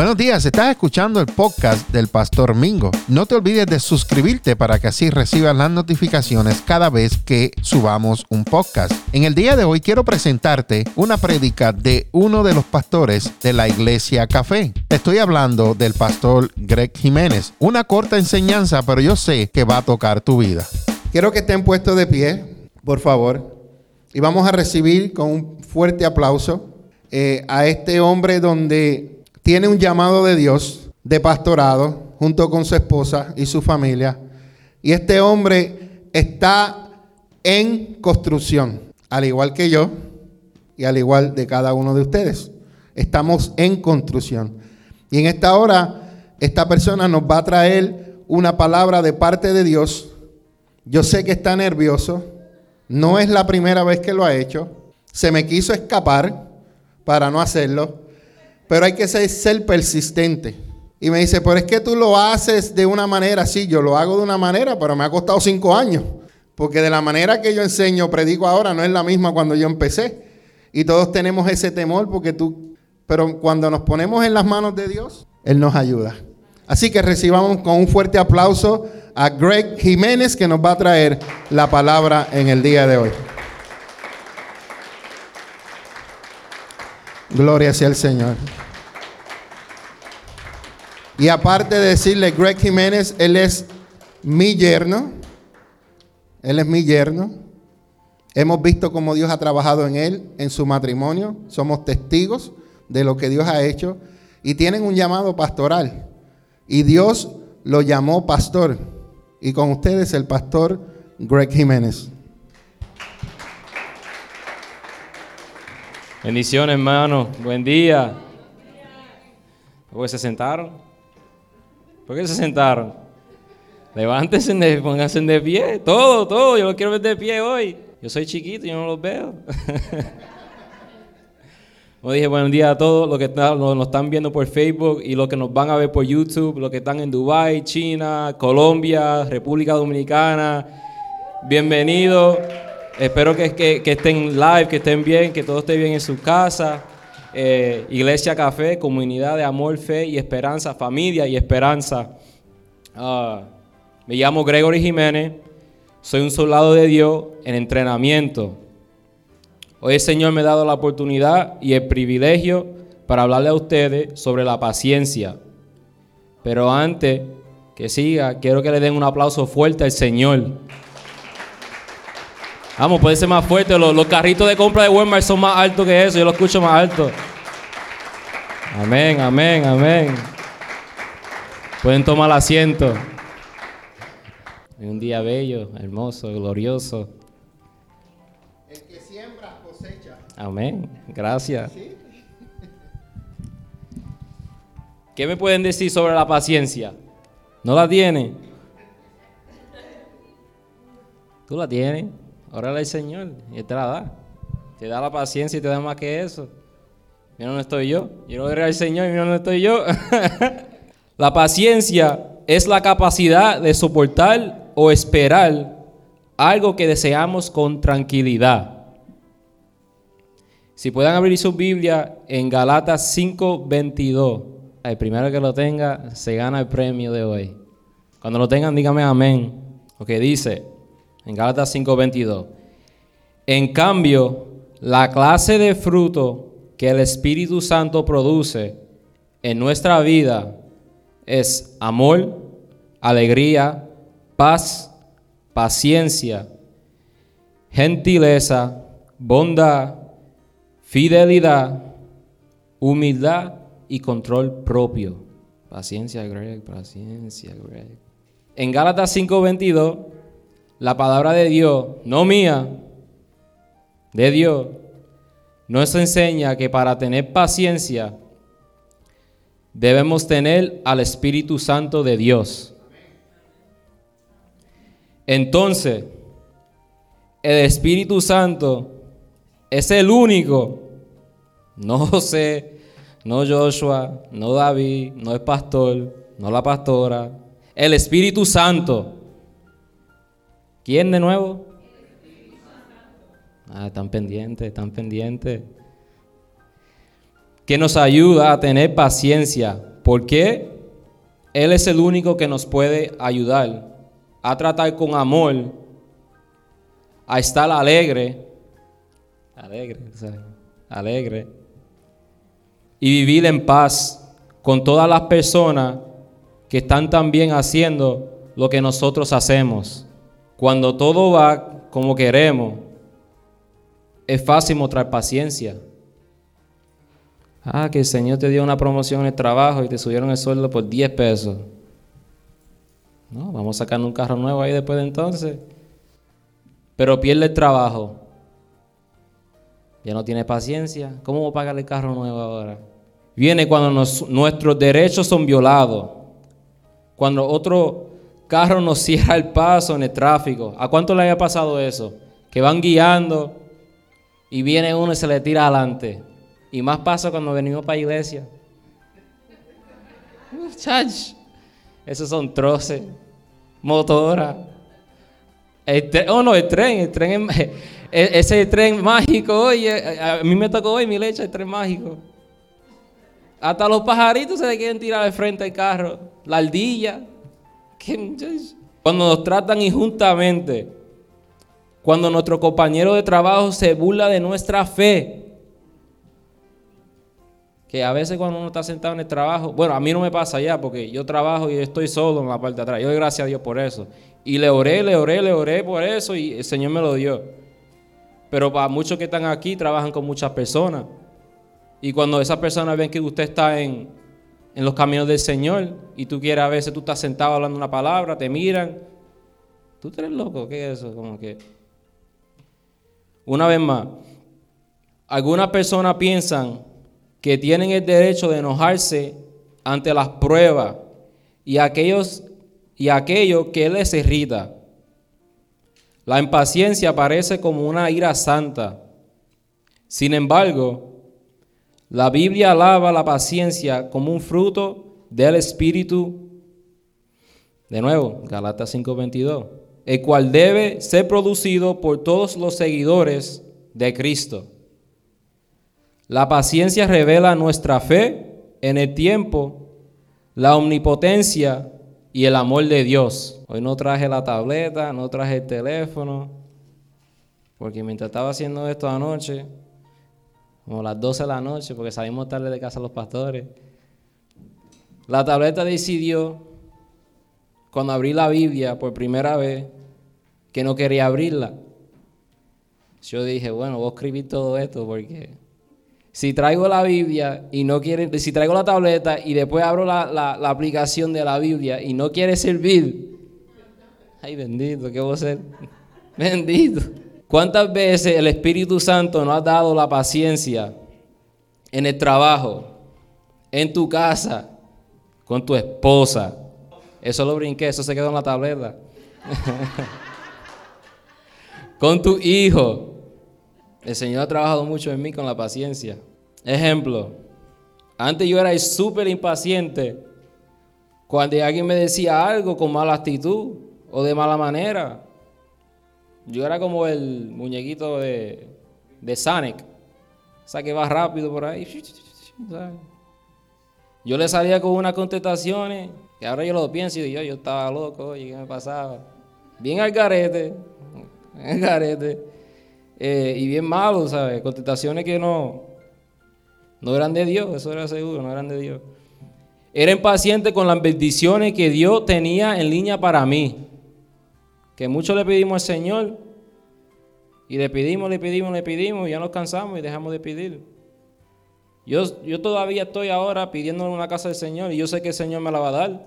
Buenos días, estás escuchando el podcast del Pastor Mingo. No te olvides de suscribirte para que así recibas las notificaciones cada vez que subamos un podcast. En el día de hoy quiero presentarte una prédica de uno de los pastores de la iglesia Café. Te estoy hablando del pastor Greg Jiménez. Una corta enseñanza, pero yo sé que va a tocar tu vida. Quiero que estén puestos de pie, por favor, y vamos a recibir con un fuerte aplauso eh, a este hombre donde tiene un llamado de Dios de pastorado junto con su esposa y su familia. Y este hombre está en construcción, al igual que yo y al igual de cada uno de ustedes. Estamos en construcción. Y en esta hora, esta persona nos va a traer una palabra de parte de Dios. Yo sé que está nervioso. No es la primera vez que lo ha hecho. Se me quiso escapar para no hacerlo pero hay que ser, persistente. Y me dice, pero es que tú lo haces de una manera, sí, yo lo hago de una manera, pero me ha costado cinco años. Porque de la manera que yo enseño, predico ahora, no es la misma cuando yo empecé. Y todos tenemos ese temor porque tú, pero cuando nos ponemos en las manos de Dios, Él nos ayuda. Así que recibamos con un fuerte aplauso a Greg Jiménez que nos va a traer la palabra en el día de hoy. Gloria sea el Señor. Y aparte de decirle, Greg Jiménez, él es mi yerno. Él es mi yerno. Hemos visto cómo Dios ha trabajado en él, en su matrimonio. Somos testigos de lo que Dios ha hecho. Y tienen un llamado pastoral. Y Dios lo llamó pastor. Y con ustedes el pastor Greg Jiménez. Bendiciones, hermano. Buen día. ¿Por qué se sentaron? ¿Por qué se sentaron? Levántense, pónganse de pie. Todo, todo. Yo lo quiero ver de pie hoy. Yo soy chiquito yo no los veo. Como dije, buen día a todos los que nos están viendo por Facebook y los que nos van a ver por YouTube, los que están en Dubai, China, Colombia, República Dominicana. Bienvenidos. Espero que, que, estén live, que estén bien, que todo esté bien en su casa. Eh, Iglesia Café, comunidad de amor, fe y esperanza, familia y esperanza. Ah, me llamo Gregory Jiménez, soy un soldado de Dios en entrenamiento. Hoy el Señor me ha dado la oportunidad y el privilegio para hablarle a ustedes sobre la paciencia. Pero antes que siga, quiero que le den un aplauso fuerte al Señor. Vamos, puede ser más fuerte. Los, carritos de compra de Walmart son más altos que eso. Yo lo escucho más alto. Amén, amén, amén. Pueden tomar asiento. un día bello, hermoso, glorioso. El que siembra cosecha. Amén. Gracias. ¿Qué me pueden decir sobre la paciencia? ¿No la tiene? ¿Tú la tienes? Órale al Señor y Él te la da. Te da la paciencia y te da más que eso. Mira dónde estoy yo. Yo no al Señor y mira dónde estoy yo. la paciencia es la capacidad de soportar o esperar algo que deseamos con tranquilidad. Si puedan abrir su Biblia en Galatas 5:22, el primero que lo tenga se gana el premio de hoy. Cuando lo tengan, dígame amén. Lo que dice, en Gálatas 5:22. En cambio, la clase de fruto que el Espíritu Santo produce en nuestra vida es amor, alegría, paz, paciencia, gentileza, bondad, fidelidad, humildad y control propio. Paciencia, Greg, paciencia, Greg. En Gálatas 5:22 la palabra de Dios, no mía, de Dios, nos enseña que para tener paciencia debemos tener al Espíritu Santo de Dios. Entonces, el Espíritu Santo es el único, no José, no Joshua, no David, no el pastor, no la pastora, el Espíritu Santo ¿Quién de nuevo? Ah, están pendientes, están pendientes. Que nos ayuda a tener paciencia Porque Él es el único que nos puede ayudar a tratar con amor, a estar alegre, alegre, alegre, y vivir en paz con todas las personas que están también haciendo lo que nosotros hacemos. Cuando todo va como queremos, es fácil mostrar paciencia. Ah, que el Señor te dio una promoción en el trabajo y te subieron el sueldo por 10 pesos. No, vamos sacando un carro nuevo ahí después de entonces. Pero pierde el trabajo. Ya no tiene paciencia. ¿Cómo voy a pagar el carro nuevo ahora? Viene cuando nuestros derechos son violados. Cuando otro carro nos cierra el paso en el tráfico. ¿A cuánto le haya pasado eso? Que van guiando y viene uno y se le tira adelante. Y más pasa cuando venimos para la iglesia. Chach. Esos son troces, motora. oh no, el tren, el tren, e, ese tren mágico, oye, a mí me tocó hoy mi leche, el tren mágico. Hasta los pajaritos se le quieren tirar de frente al carro. La ardilla. Cuando nos tratan injustamente, cuando nuestro compañero de trabajo se burla de nuestra fe, que a veces cuando uno está sentado en el trabajo, bueno, a mí no me pasa ya porque yo trabajo y estoy solo en la parte de atrás. Yo doy gracias a Dios por eso. Y le oré, le oré, le oré por eso y el Señor me lo dio. Pero para muchos que están aquí, trabajan con muchas personas. Y cuando esas personas ven que usted está en, en los caminos del Señor y tú quieres, a veces tú estás sentado hablando una palabra, te miran. Tú eres loco, ¿qué es eso? Como que. Una vez más, algunas personas piensan que tienen el derecho de enojarse ante las pruebas y aquellos y aquello que les irrita. La impaciencia parece como una ira santa. Sin embargo, la Biblia alaba la paciencia como un fruto del Espíritu. De nuevo, Galatas 5:22, el cual debe ser producido por todos los seguidores de Cristo. La paciencia revela nuestra fe en el tiempo, la omnipotencia y el amor de Dios. Hoy no traje la tableta, no traje el teléfono, porque mientras estaba haciendo esto anoche, como las 12 de la noche, porque salimos tarde de casa los pastores, la tableta decidió, cuando abrí la Biblia por primera vez, que no quería abrirla. Yo dije, bueno, voy a escribir todo esto porque si traigo la Biblia y no quiere, si traigo la tableta y después abro la, aplicación de la Biblia y no quiere servir, ay bendito, ¿qué voy a hacer? Bendito. ¿Cuántas veces el Espíritu Santo nos ha dado la paciencia en el trabajo, en tu casa, con tu esposa? Eso lo brinqué, eso se quedó en la tableta. con tu hijo, el Señor ha trabajado mucho en mí con la paciencia. Ejemplo, antes yo era súper impaciente cuando alguien me decía algo con mala actitud o de mala manera. Yo era como el muñequito de, de Sonic. O sea, que va rápido por ahí. Yo le salía con unas contestaciones que ahora yo lo pienso y digo, yo, yo estaba loco, oye, ¿qué me pasaba? Bien al garete, al garete. Eh, y bien malo, ¿sabes? Contestaciones que no, no eran de Dios, eso era seguro, no eran de Dios. Era impaciente con las bendiciones que Dios tenía en línea para mí. Que mucho le pedimos al Señor y le pedimos, le pedimos, le pedimos y ya nos cansamos y dejamos de pedir. Yo, yo todavía estoy ahora pidiendo en una casa del Señor y yo sé que el Señor me la va a dar.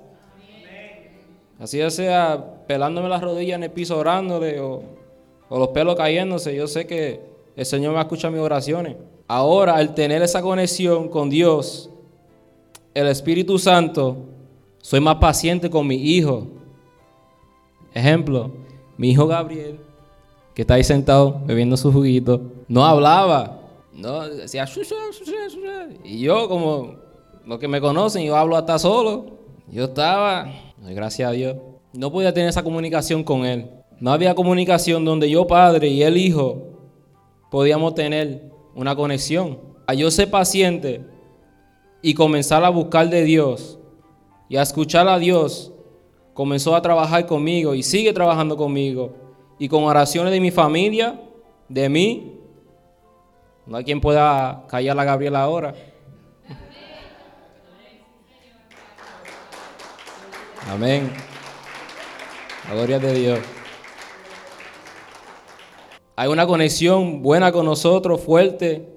Así ya sea pelándome las rodillas en el piso orándole o los pelos cayéndose, yo sé que el Señor va a escuchar mis oraciones. Ahora, al tener esa conexión con Dios, el Espíritu Santo, soy más paciente con mi hijo. Ejemplo, mi hijo Gabriel, que está ahí sentado bebiendo su juguito, no hablaba, no decía, y yo como los que me conocen, yo hablo hasta solo. Yo estaba, gracias a Dios, no podía tener esa comunicación con él. No había comunicación donde yo, padre, y el hijo podíamos tener una conexión. A yo ser paciente y comenzar a buscar de Dios y a escuchar a Dios, comenzó a trabajar conmigo y sigue trabajando conmigo. Y con oraciones de mi familia, de mí, no hay quien pueda callar a Gabriela ahora. Amén. La gloria de Dios. Hay una conexión buena con nosotros, fuerte,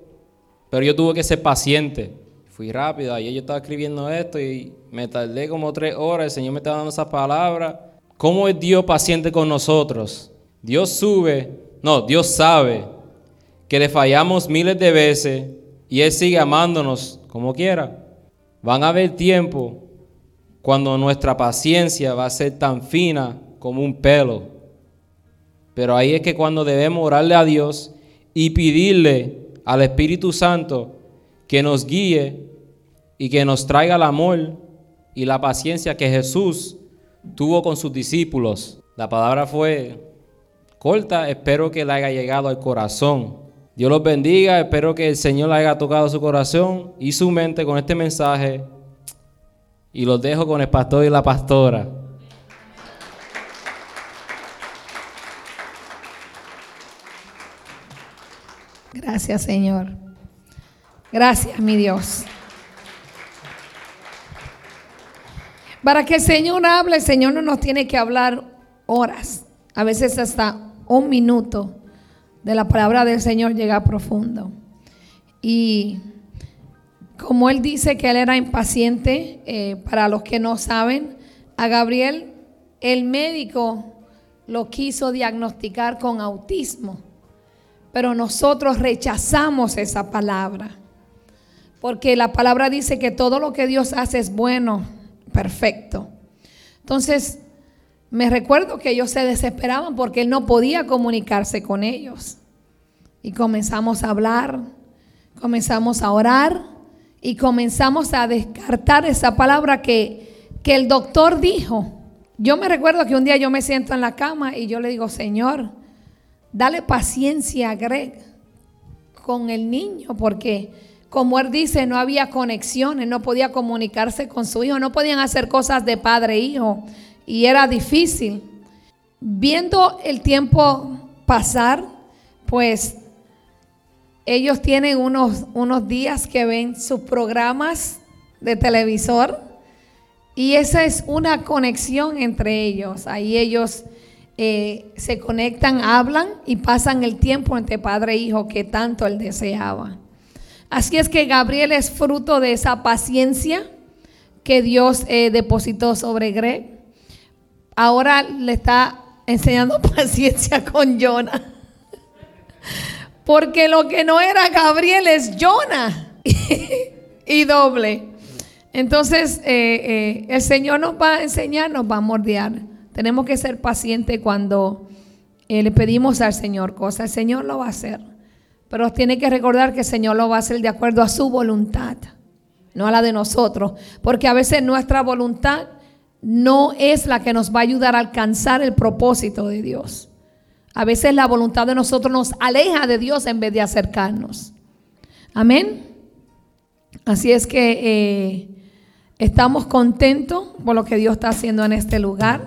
pero yo tuve que ser paciente. Fui rápido, ayer yo estaba escribiendo esto y me tardé como tres horas, el Señor me estaba dando esas palabras. ¿Cómo es Dios paciente con nosotros? Dios sube, no, Dios sabe que le fallamos miles de veces y Él sigue amándonos como quiera. Van a haber tiempo cuando nuestra paciencia va a ser tan fina como un pelo. Pero ahí es que cuando debemos orarle a Dios y pedirle al Espíritu Santo que nos guíe y que nos traiga el amor y la paciencia que Jesús tuvo con sus discípulos. La palabra fue corta, espero que le haya llegado al corazón. Dios los bendiga, espero que el Señor le haya tocado su corazón y su mente con este mensaje. Y los dejo con el pastor y la pastora. Gracias, Señor. Gracias, mi Dios. Para que el Señor hable, el Señor no nos tiene que hablar horas, a veces hasta un minuto de la palabra del Señor llega profundo. Y como Él dice que Él era impaciente, eh, para los que no saben, a Gabriel el médico lo quiso diagnosticar con autismo. Pero nosotros rechazamos esa palabra. Porque la palabra dice que todo lo que Dios hace es bueno, perfecto. Entonces, me recuerdo que ellos se desesperaban porque él no podía comunicarse con ellos. Y comenzamos a hablar, comenzamos a orar y comenzamos a descartar esa palabra que, que el doctor dijo. Yo me recuerdo que un día yo me siento en la cama y yo le digo, Señor, dale paciencia a Greg con el niño, porque como él dice, no había conexiones, no podía comunicarse con su hijo, no podían hacer cosas de padre e hijo, y era difícil. Viendo el tiempo pasar, pues ellos tienen unos, unos días que ven sus programas de televisor y esa es una conexión entre ellos. Ahí ellos eh, se conectan, hablan y pasan el tiempo entre padre e hijo que tanto él deseaba. Así es que Gabriel es fruto de esa paciencia que Dios eh, depositó sobre Greg. Ahora le está enseñando paciencia con Jonah. Porque lo que no era Gabriel es Jonah. y doble. Entonces, eh, el Señor nos va a enseñar, nos va a mordear. Tenemos que ser pacientes cuando eh, le pedimos al Señor cosas. El Señor lo va a hacer. Pero tiene que recordar que el Señor lo va a hacer de acuerdo a su voluntad, no a la de nosotros. Porque a veces nuestra voluntad no es la que nos va a ayudar a alcanzar el propósito de Dios. A veces la voluntad de nosotros nos aleja de Dios en vez de acercarnos. Amén. Así es que eh, estamos contentos por lo que Dios está haciendo en este lugar.